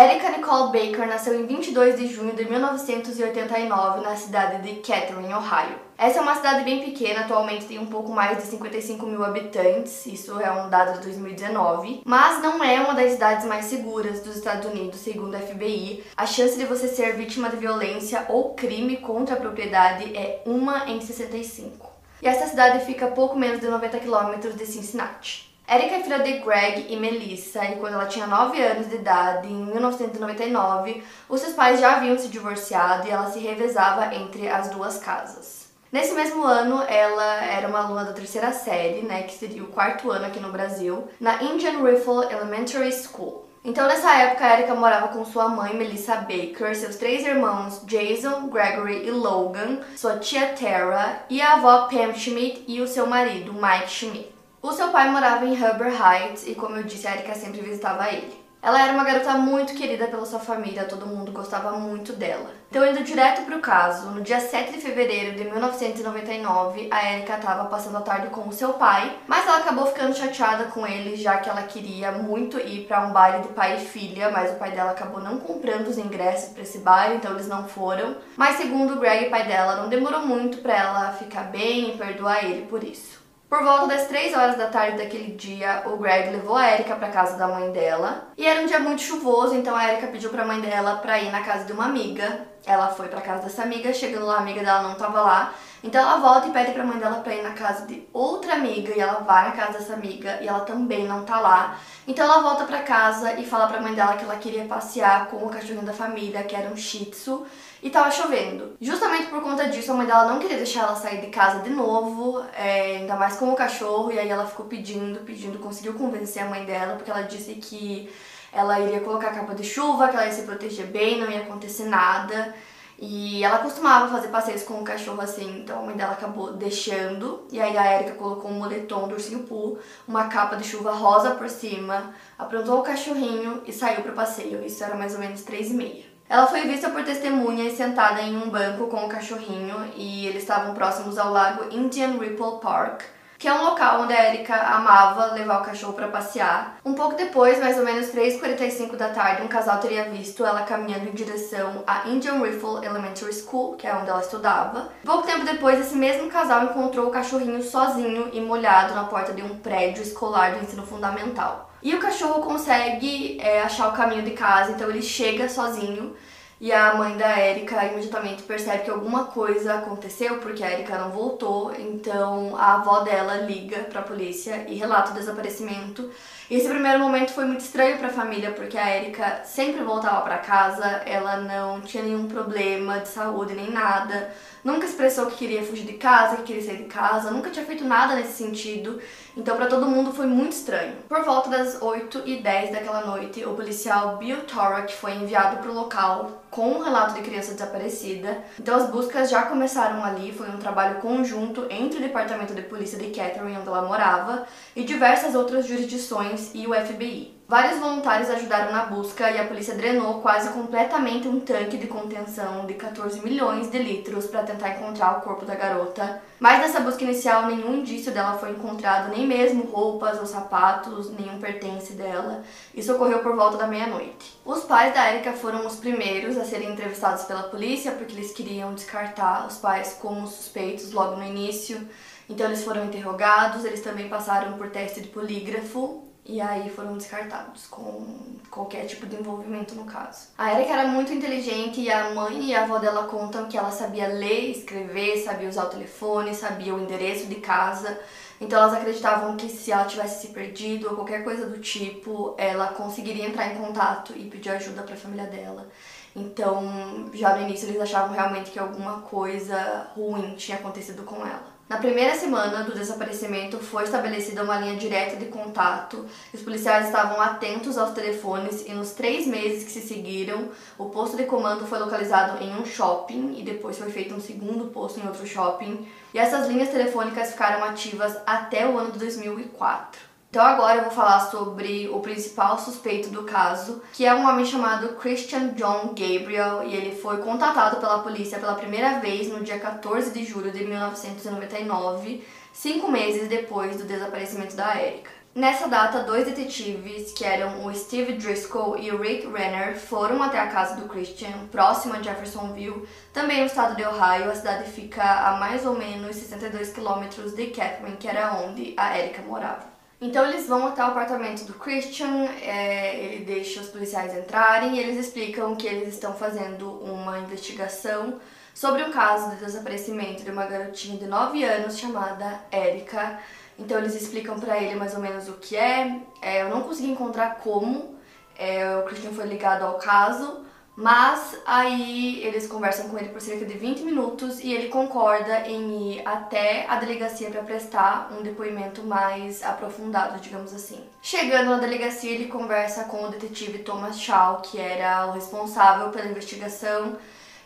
Erica Nicole Baker nasceu em 22 de junho de 1989 na cidade de Kettering, Ohio. Essa é uma cidade bem pequena, atualmente tem um pouco mais de 55 mil habitantes, isso é um dado de 2019, mas não é uma das cidades mais seguras dos Estados Unidos, segundo a FBI. A chance de você ser vítima de violência ou crime contra a propriedade é 1 em 65. E essa cidade fica a pouco menos de 90 quilômetros de Cincinnati. Erika é filha de Greg e Melissa, e quando ela tinha 9 anos de idade, em 1999, os seus pais já haviam se divorciado e ela se revezava entre as duas casas. Nesse mesmo ano, ela era uma aluna da terceira série, né, que seria o quarto ano aqui no Brasil, na Indian Rifle Elementary School. Então, nessa época, a Erika morava com sua mãe, Melissa Baker, seus três irmãos, Jason, Gregory e Logan, sua tia Tara e a avó Pam Schmidt e o seu marido, Mike Schmidt. O seu pai morava em Huber Heights e, como eu disse, a Erika sempre visitava ele. Ela era uma garota muito querida pela sua família, todo mundo gostava muito dela. Então, indo direto para o caso, no dia 7 de fevereiro de 1999, a Erika estava passando a tarde com o seu pai, mas ela acabou ficando chateada com ele, já que ela queria muito ir para um baile de pai e filha, mas o pai dela acabou não comprando os ingressos para esse baile, então eles não foram. Mas, segundo o Greg, pai dela, não demorou muito para ela ficar bem e perdoar ele por isso. Por volta das 3 horas da tarde daquele dia, o Greg levou a Erika para casa da mãe dela. E era um dia muito chuvoso, então a Erika pediu para a mãe dela para ir na casa de uma amiga. Ela foi para casa dessa amiga, chegando lá a amiga dela não estava lá. Então ela volta e pede para a mãe dela para ir na casa de outra amiga e ela vai na casa dessa amiga e ela também não tá lá. Então ela volta para casa e fala para a mãe dela que ela queria passear com o cachorrinho da família, que era um Shih Tzu e tava chovendo. Justamente por conta disso, a mãe dela não queria deixar ela sair de casa de novo, é, ainda mais com o cachorro, e aí ela ficou pedindo, pedindo, conseguiu convencer a mãe dela, porque ela disse que ela iria colocar capa de chuva, que ela ia se proteger bem, não ia acontecer nada. E ela costumava fazer passeios com o cachorro assim, então a mãe dela acabou deixando. E aí a Erika colocou um moletom do ursinho Poo, uma capa de chuva rosa por cima, aprontou o cachorrinho e saiu pro passeio. Isso era mais ou menos três e meia. Ela foi vista por testemunhas sentada em um banco com o cachorrinho e eles estavam próximos ao lago Indian Ripple Park, que é um local onde a Erika amava levar o cachorro para passear. Um pouco depois, mais ou menos 3h45 da tarde, um casal teria visto ela caminhando em direção à Indian Rifle Elementary School, que é onde ela estudava. Pouco tempo depois, esse mesmo casal encontrou o cachorrinho sozinho e molhado na porta de um prédio escolar do ensino fundamental. E o cachorro consegue é, achar o caminho de casa, então ele chega sozinho. E a mãe da Erika imediatamente percebe que alguma coisa aconteceu porque a Erika não voltou, então a avó dela liga para a polícia e relata o desaparecimento. Esse primeiro momento foi muito estranho para a família porque a Erika sempre voltava para casa, ela não tinha nenhum problema de saúde nem nada nunca expressou que queria fugir de casa, que queria sair de casa, nunca tinha feito nada nesse sentido. Então, para todo mundo foi muito estranho. Por volta das 8 e 10 daquela noite, o policial Bill Torok foi enviado para o local com um relato de criança desaparecida. Então, as buscas já começaram ali. Foi um trabalho conjunto entre o Departamento de Polícia de Catherine, onde ela morava, e diversas outras jurisdições e o FBI. Vários voluntários ajudaram na busca e a polícia drenou quase completamente um tanque de contenção de 14 milhões de litros para tentar encontrar o corpo da garota. Mas nessa busca inicial, nenhum indício dela foi encontrado, nem mesmo roupas ou sapatos, nenhum pertence dela. Isso ocorreu por volta da meia-noite. Os pais da Erika foram os primeiros a serem entrevistados pela polícia porque eles queriam descartar os pais como suspeitos logo no início. Então eles foram interrogados, eles também passaram por teste de polígrafo e aí foram descartados com qualquer tipo de envolvimento no caso. A Erika era muito inteligente e a mãe e a avó dela contam que ela sabia ler, escrever, sabia usar o telefone, sabia o endereço de casa. Então elas acreditavam que se ela tivesse se perdido ou qualquer coisa do tipo, ela conseguiria entrar em contato e pedir ajuda para a família dela. Então, já no início eles achavam realmente que alguma coisa ruim tinha acontecido com ela. Na primeira semana do desaparecimento foi estabelecida uma linha direta de contato. Os policiais estavam atentos aos telefones e nos três meses que se seguiram, o posto de comando foi localizado em um shopping e depois foi feito um segundo posto em outro shopping. E essas linhas telefônicas ficaram ativas até o ano de 2004. Então agora eu vou falar sobre o principal suspeito do caso, que é um homem chamado Christian John Gabriel, e ele foi contatado pela polícia pela primeira vez no dia 14 de julho de 1999, cinco meses depois do desaparecimento da Erika. Nessa data, dois detetives, que eram o Steve Driscoll e o Rick Renner, foram até a casa do Christian, próximo a Jeffersonville, também no estado de Ohio. A cidade fica a mais ou menos 62 quilômetros de Catherine, que era onde a Erika morava. Então eles vão até o apartamento do Christian, é, ele deixa os policiais entrarem e eles explicam que eles estão fazendo uma investigação sobre um caso de desaparecimento de uma garotinha de 9 anos chamada Erika. Então eles explicam para ele mais ou menos o que é. é eu não consegui encontrar como é, o Christian foi ligado ao caso, mas aí eles conversam com ele por cerca de 20 minutos e ele concorda em ir até a delegacia para prestar um depoimento mais aprofundado, digamos assim. Chegando na delegacia, ele conversa com o detetive Thomas Shaw, que era o responsável pela investigação.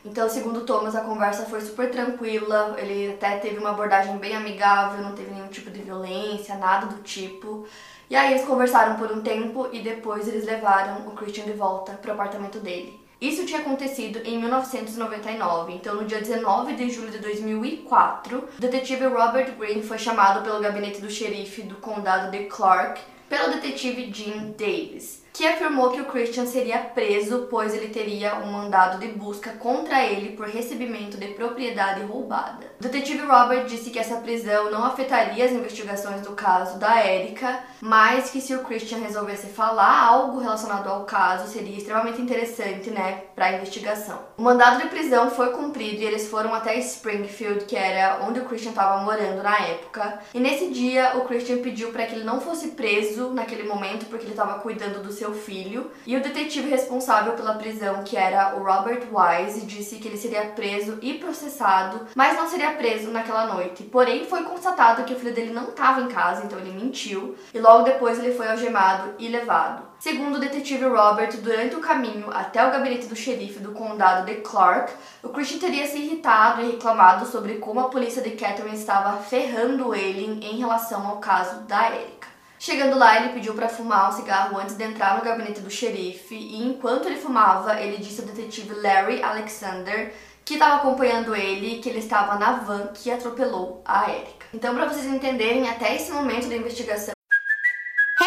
Então, segundo Thomas, a conversa foi super tranquila, ele até teve uma abordagem bem amigável, não teve nenhum tipo de violência, nada do tipo. E aí eles conversaram por um tempo e depois eles levaram o Christian de volta para o apartamento dele. Isso tinha acontecido em 1999, então no dia 19 de julho de 2004, o detetive Robert Green foi chamado pelo gabinete do xerife do condado de Clark pelo detetive Jim Davis que afirmou que o Christian seria preso, pois ele teria um mandado de busca contra ele por recebimento de propriedade roubada. O detetive Robert disse que essa prisão não afetaria as investigações do caso da Erika, mas que se o Christian resolvesse falar algo relacionado ao caso, seria extremamente interessante, né, para a investigação. O mandado de prisão foi cumprido e eles foram até Springfield, que era onde o Christian estava morando na época. E nesse dia, o Christian pediu para que ele não fosse preso naquele momento, porque ele estava cuidando do seu filho. E o detetive responsável pela prisão, que era o Robert Wise, disse que ele seria preso e processado, mas não seria preso naquela noite. Porém, foi constatado que o filho dele não estava em casa, então ele mentiu. E logo depois ele foi algemado e levado. Segundo o detetive Robert, durante o caminho até o gabinete do xerife do condado de Clark, o Christian teria se irritado e reclamado sobre como a polícia de Catherine estava ferrando ele em relação ao caso da Erika. Chegando lá, ele pediu para fumar um cigarro antes de entrar no gabinete do xerife, e enquanto ele fumava, ele disse ao detetive Larry Alexander que estava acompanhando ele que ele estava na van que atropelou a Erika. Então, para vocês entenderem, até esse momento da investigação,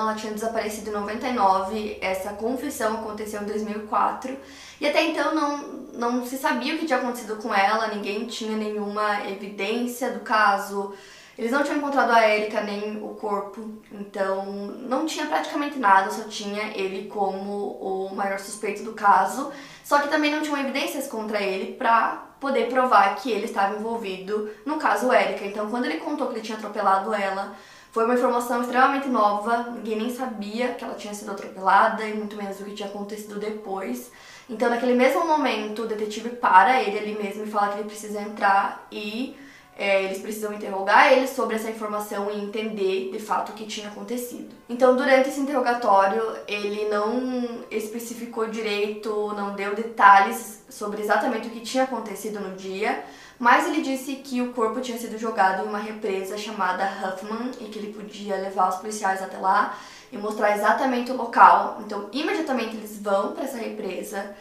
Ela tinha desaparecido em 99, essa confissão aconteceu em 2004 e até então não, não se sabia o que tinha acontecido com ela, ninguém tinha nenhuma evidência do caso, eles não tinham encontrado a Erika nem o corpo, então não tinha praticamente nada, só tinha ele como o maior suspeito do caso, só que também não tinham evidências contra ele pra poder provar que ele estava envolvido no caso Erika. Então quando ele contou que ele tinha atropelado ela, foi uma informação extremamente nova, ninguém nem sabia que ela tinha sido atropelada e muito menos o que tinha acontecido depois. Então, naquele mesmo momento, o detetive para ele ali mesmo e fala que ele precisa entrar e é, eles precisam interrogar ele sobre essa informação e entender de fato o que tinha acontecido. Então, durante esse interrogatório, ele não especificou direito, não deu detalhes sobre exatamente o que tinha acontecido no dia, mas ele disse que o corpo tinha sido jogado em uma represa chamada Huffman e que ele podia levar os policiais até lá e mostrar exatamente o local. Então, imediatamente eles vão para essa represa.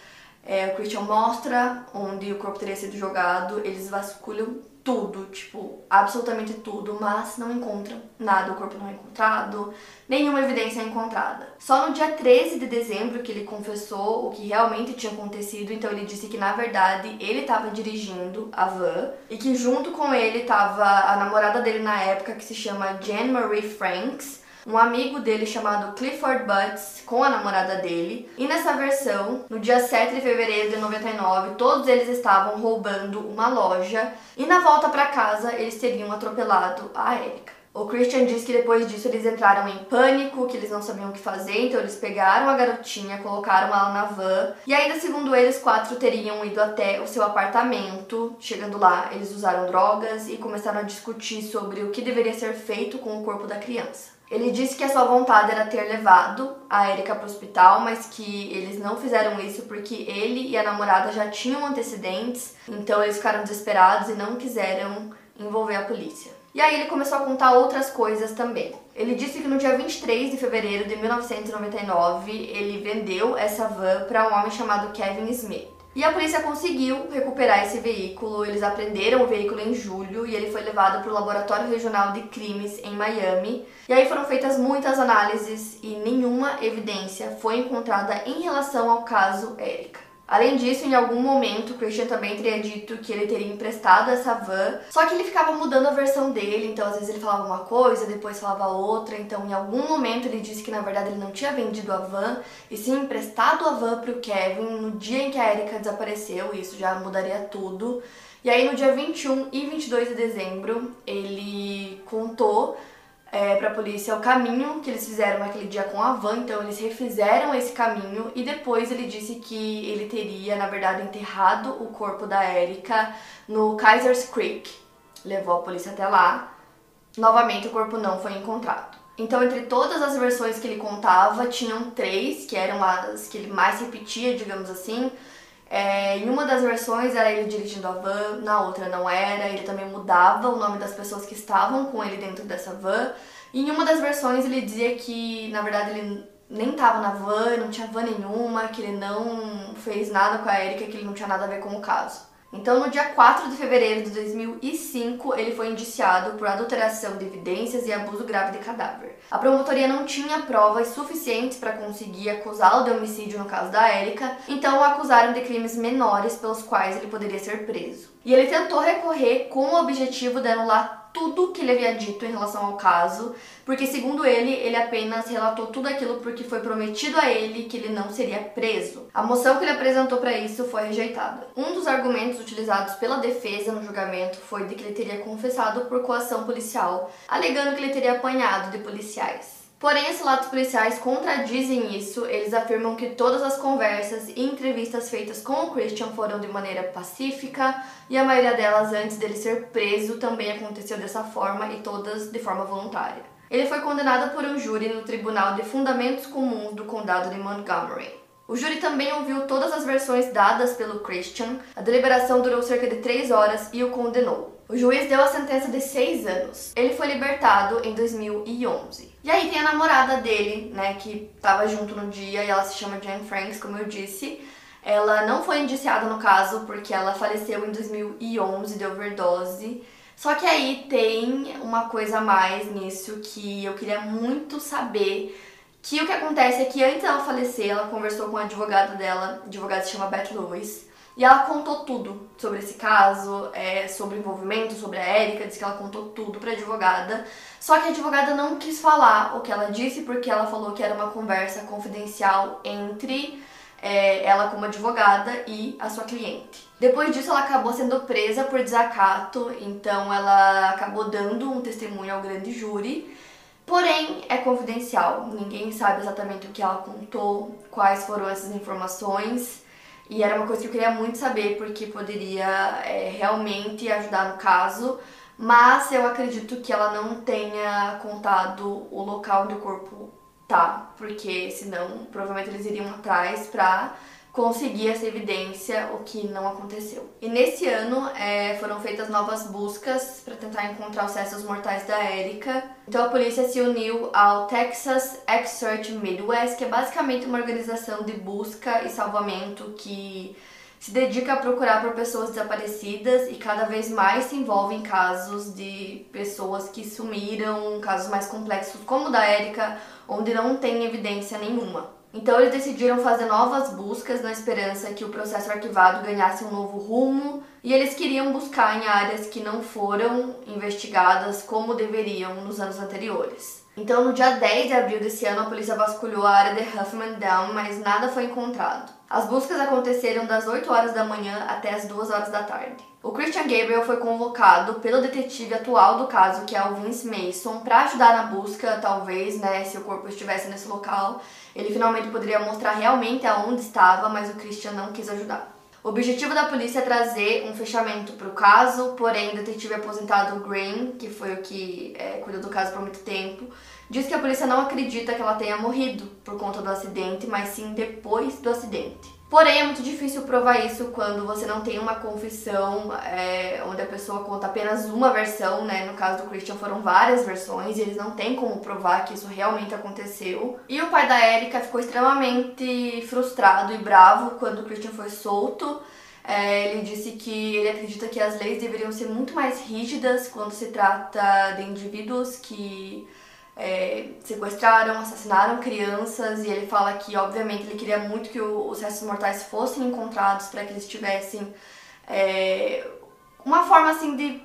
É, o Christian mostra onde o corpo teria sido jogado, eles vasculham tudo, tipo, absolutamente tudo, mas não encontram nada, o corpo não é encontrado, nenhuma evidência é encontrada. Só no dia 13 de dezembro que ele confessou o que realmente tinha acontecido, então ele disse que na verdade ele estava dirigindo a van e que junto com ele estava a namorada dele na época que se chama Jen Marie Franks um amigo dele chamado Clifford Butts com a namorada dele. E nessa versão, no dia 7 de fevereiro de 99, todos eles estavam roubando uma loja e na volta para casa eles teriam atropelado a Erika. O Christian diz que depois disso eles entraram em pânico, que eles não sabiam o que fazer, então eles pegaram a garotinha, colocaram ela na van e ainda segundo eles, quatro teriam ido até o seu apartamento. Chegando lá, eles usaram drogas e começaram a discutir sobre o que deveria ser feito com o corpo da criança. Ele disse que a sua vontade era ter levado a Erika para o hospital, mas que eles não fizeram isso porque ele e a namorada já tinham antecedentes, então eles ficaram desesperados e não quiseram envolver a polícia. E aí ele começou a contar outras coisas também. Ele disse que no dia 23 de fevereiro de 1999 ele vendeu essa van para um homem chamado Kevin Smith. E a polícia conseguiu recuperar esse veículo, eles apreenderam o veículo em julho e ele foi levado para o Laboratório Regional de Crimes em Miami. E aí foram feitas muitas análises e nenhuma evidência foi encontrada em relação ao caso Erika. Além disso, em algum momento, Christian também teria dito que ele teria emprestado essa van, só que ele ficava mudando a versão dele, então às vezes ele falava uma coisa, depois falava outra, então em algum momento ele disse que na verdade ele não tinha vendido a van, e sim emprestado a van para o Kevin no dia em que a Erika desapareceu, e isso já mudaria tudo. E aí no dia 21 e 22 de dezembro, ele contou é, para a polícia o caminho que eles fizeram naquele dia com a van, então eles refizeram esse caminho e depois ele disse que ele teria, na verdade, enterrado o corpo da Erika no Kaisers Creek. Levou a polícia até lá. Novamente, o corpo não foi encontrado. Então, entre todas as versões que ele contava, tinham três que eram as que ele mais repetia, digamos assim. É, em uma das versões era ele dirigindo a van, na outra não era. Ele também mudava o nome das pessoas que estavam com ele dentro dessa van. E em uma das versões ele dizia que, na verdade, ele nem estava na van, não tinha van nenhuma, que ele não fez nada com a Erika, que ele não tinha nada a ver com o caso. Então, no dia 4 de fevereiro de 2005, ele foi indiciado por adulteração de evidências e abuso grave de cadáver. A promotoria não tinha provas suficientes para conseguir acusá-lo de homicídio no caso da Érica, então o acusaram de crimes menores pelos quais ele poderia ser preso. E ele tentou recorrer com o objetivo de anular tudo que ele havia dito em relação ao caso, porque segundo ele, ele apenas relatou tudo aquilo porque foi prometido a ele que ele não seria preso. A moção que ele apresentou para isso foi rejeitada. Um dos argumentos utilizados pela defesa no julgamento foi de que ele teria confessado por coação policial, alegando que ele teria apanhado de policiais. Porém, esses lados policiais contradizem isso. Eles afirmam que todas as conversas e entrevistas feitas com o Christian foram de maneira pacífica e a maioria delas, antes dele ser preso, também aconteceu dessa forma e todas de forma voluntária. Ele foi condenado por um júri no Tribunal de Fundamentos Comuns do Condado de Montgomery. O júri também ouviu todas as versões dadas pelo Christian. A deliberação durou cerca de três horas e o condenou. O juiz deu a sentença de seis anos. Ele foi libertado em 2011. E aí tem a namorada dele, né, que tava junto no dia e ela se chama Jane Franks, como eu disse. Ela não foi indiciada no caso porque ela faleceu em 2011 de overdose. Só que aí tem uma coisa a mais nisso que eu queria muito saber. Que o que acontece é que antes dela falecer, ela conversou com a advogada dela, a advogada se chama Beth Lewis. E ela contou tudo sobre esse caso, é, sobre o envolvimento, sobre a Érica, disse que ela contou tudo pra advogada. Só que a advogada não quis falar o que ela disse porque ela falou que era uma conversa confidencial entre é, ela como advogada e a sua cliente. Depois disso, ela acabou sendo presa por desacato, então ela acabou dando um testemunho ao grande júri. Porém, é confidencial, ninguém sabe exatamente o que ela contou, quais foram essas informações. E era uma coisa que eu queria muito saber, porque poderia é, realmente ajudar no caso, mas eu acredito que ela não tenha contado o local onde o corpo tá, porque senão provavelmente eles iriam atrás pra conseguir essa evidência, o que não aconteceu. E nesse ano é, foram feitas novas buscas para tentar encontrar os restos mortais da Erika. Então a polícia se uniu ao Texas X-Search Midwest, que é basicamente uma organização de busca e salvamento que se dedica a procurar por pessoas desaparecidas e cada vez mais se envolve em casos de pessoas que sumiram, casos mais complexos como o da Erika, onde não tem evidência nenhuma. Então eles decidiram fazer novas buscas na esperança que o processo arquivado ganhasse um novo rumo e eles queriam buscar em áreas que não foram investigadas como deveriam nos anos anteriores. Então, no dia 10 de abril desse ano, a polícia vasculhou a área de Huffman Down, mas nada foi encontrado. As buscas aconteceram das 8 horas da manhã até as 2 horas da tarde. O Christian Gabriel foi convocado pelo detetive atual do caso, que é o Vince Mason, para ajudar na busca, talvez, né, se o corpo estivesse nesse local, ele finalmente poderia mostrar realmente aonde estava, mas o Christian não quis ajudar. O objetivo da polícia é trazer um fechamento para o caso, porém o detetive aposentado Green, que foi o que é, cuidou do caso por muito tempo, diz que a polícia não acredita que ela tenha morrido por conta do acidente, mas sim depois do acidente. Porém, é muito difícil provar isso quando você não tem uma confissão é, onde a pessoa conta apenas uma versão, né? No caso do Christian foram várias versões e eles não têm como provar que isso realmente aconteceu. E o pai da Erika ficou extremamente frustrado e bravo quando o Christian foi solto. É, ele disse que ele acredita que as leis deveriam ser muito mais rígidas quando se trata de indivíduos que é, sequestraram, assassinaram crianças e ele fala que, obviamente, ele queria muito que o, os restos mortais fossem encontrados para que eles tivessem é, uma forma assim de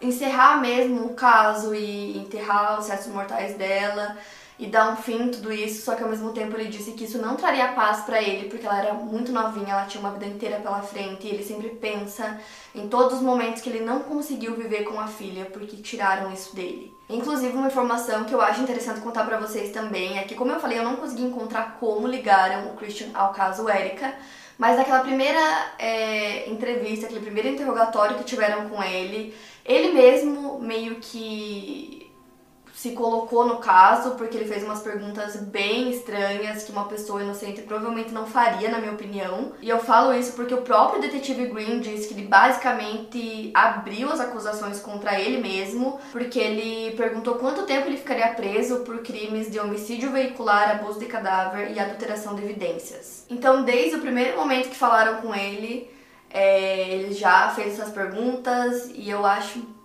encerrar mesmo o caso e enterrar os restos mortais dela e dar um fim em tudo isso, só que ao mesmo tempo ele disse que isso não traria paz para ele, porque ela era muito novinha, ela tinha uma vida inteira pela frente, e ele sempre pensa em todos os momentos que ele não conseguiu viver com a filha porque tiraram isso dele. Inclusive, uma informação que eu acho interessante contar para vocês também é que, como eu falei, eu não consegui encontrar como ligaram o Christian ao caso Erika, mas naquela primeira é, entrevista, aquele primeiro interrogatório que tiveram com ele, ele mesmo meio que se colocou no caso, porque ele fez umas perguntas bem estranhas que uma pessoa inocente provavelmente não faria, na minha opinião. E eu falo isso porque o próprio detetive Green disse que ele basicamente abriu as acusações contra ele mesmo, porque ele perguntou quanto tempo ele ficaria preso por crimes de homicídio veicular, abuso de cadáver e adulteração de evidências. Então, desde o primeiro momento que falaram com ele, é, ele já fez essas perguntas e eu acho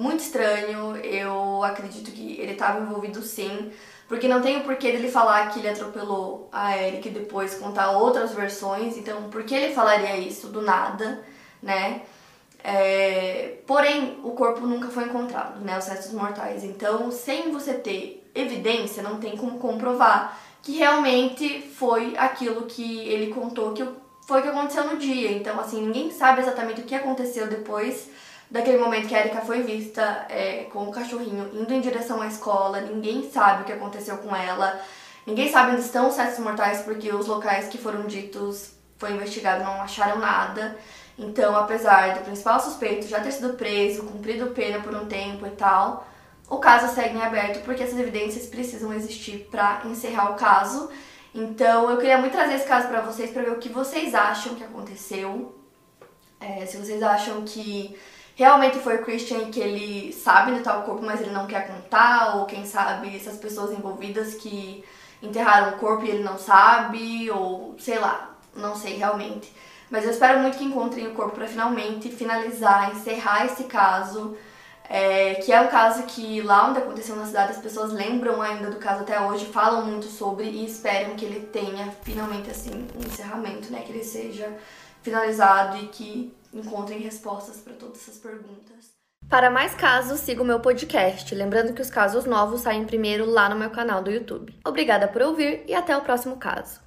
muito estranho. Eu acredito que ele estava envolvido sim. Porque não tem porquê dele falar que ele atropelou a Eric e depois contar outras versões. Então, por que ele falaria isso do nada, né? É... Porém, o corpo nunca foi encontrado, né? Os restos mortais. Então, sem você ter evidência, não tem como comprovar que realmente foi aquilo que ele contou que foi o que aconteceu no dia. Então, assim, ninguém sabe exatamente o que aconteceu depois daquele momento que a Erika foi vista é, com o cachorrinho indo em direção à escola, ninguém sabe o que aconteceu com ela, ninguém sabe onde estão os restos mortais porque os locais que foram ditos foi investigado não acharam nada. Então, apesar do principal suspeito já ter sido preso, cumprido pena por um tempo e tal, o caso segue em aberto porque essas evidências precisam existir para encerrar o caso. Então, eu queria muito trazer esse caso para vocês para ver o que vocês acham que aconteceu. É, se vocês acham que realmente foi o Christian que ele sabe onde tá o corpo, mas ele não quer contar, ou quem sabe essas pessoas envolvidas que enterraram o corpo e ele não sabe, ou sei lá, não sei realmente. Mas eu espero muito que encontrem o corpo para finalmente finalizar, encerrar esse caso. É, que é um caso que lá onde aconteceu na cidade as pessoas lembram ainda do caso até hoje, falam muito sobre e esperam que ele tenha finalmente assim um encerramento, né? Que ele seja finalizado e que encontrem respostas para todas essas perguntas. Para mais casos, siga o meu podcast. Lembrando que os casos novos saem primeiro lá no meu canal do YouTube. Obrigada por ouvir e até o próximo caso.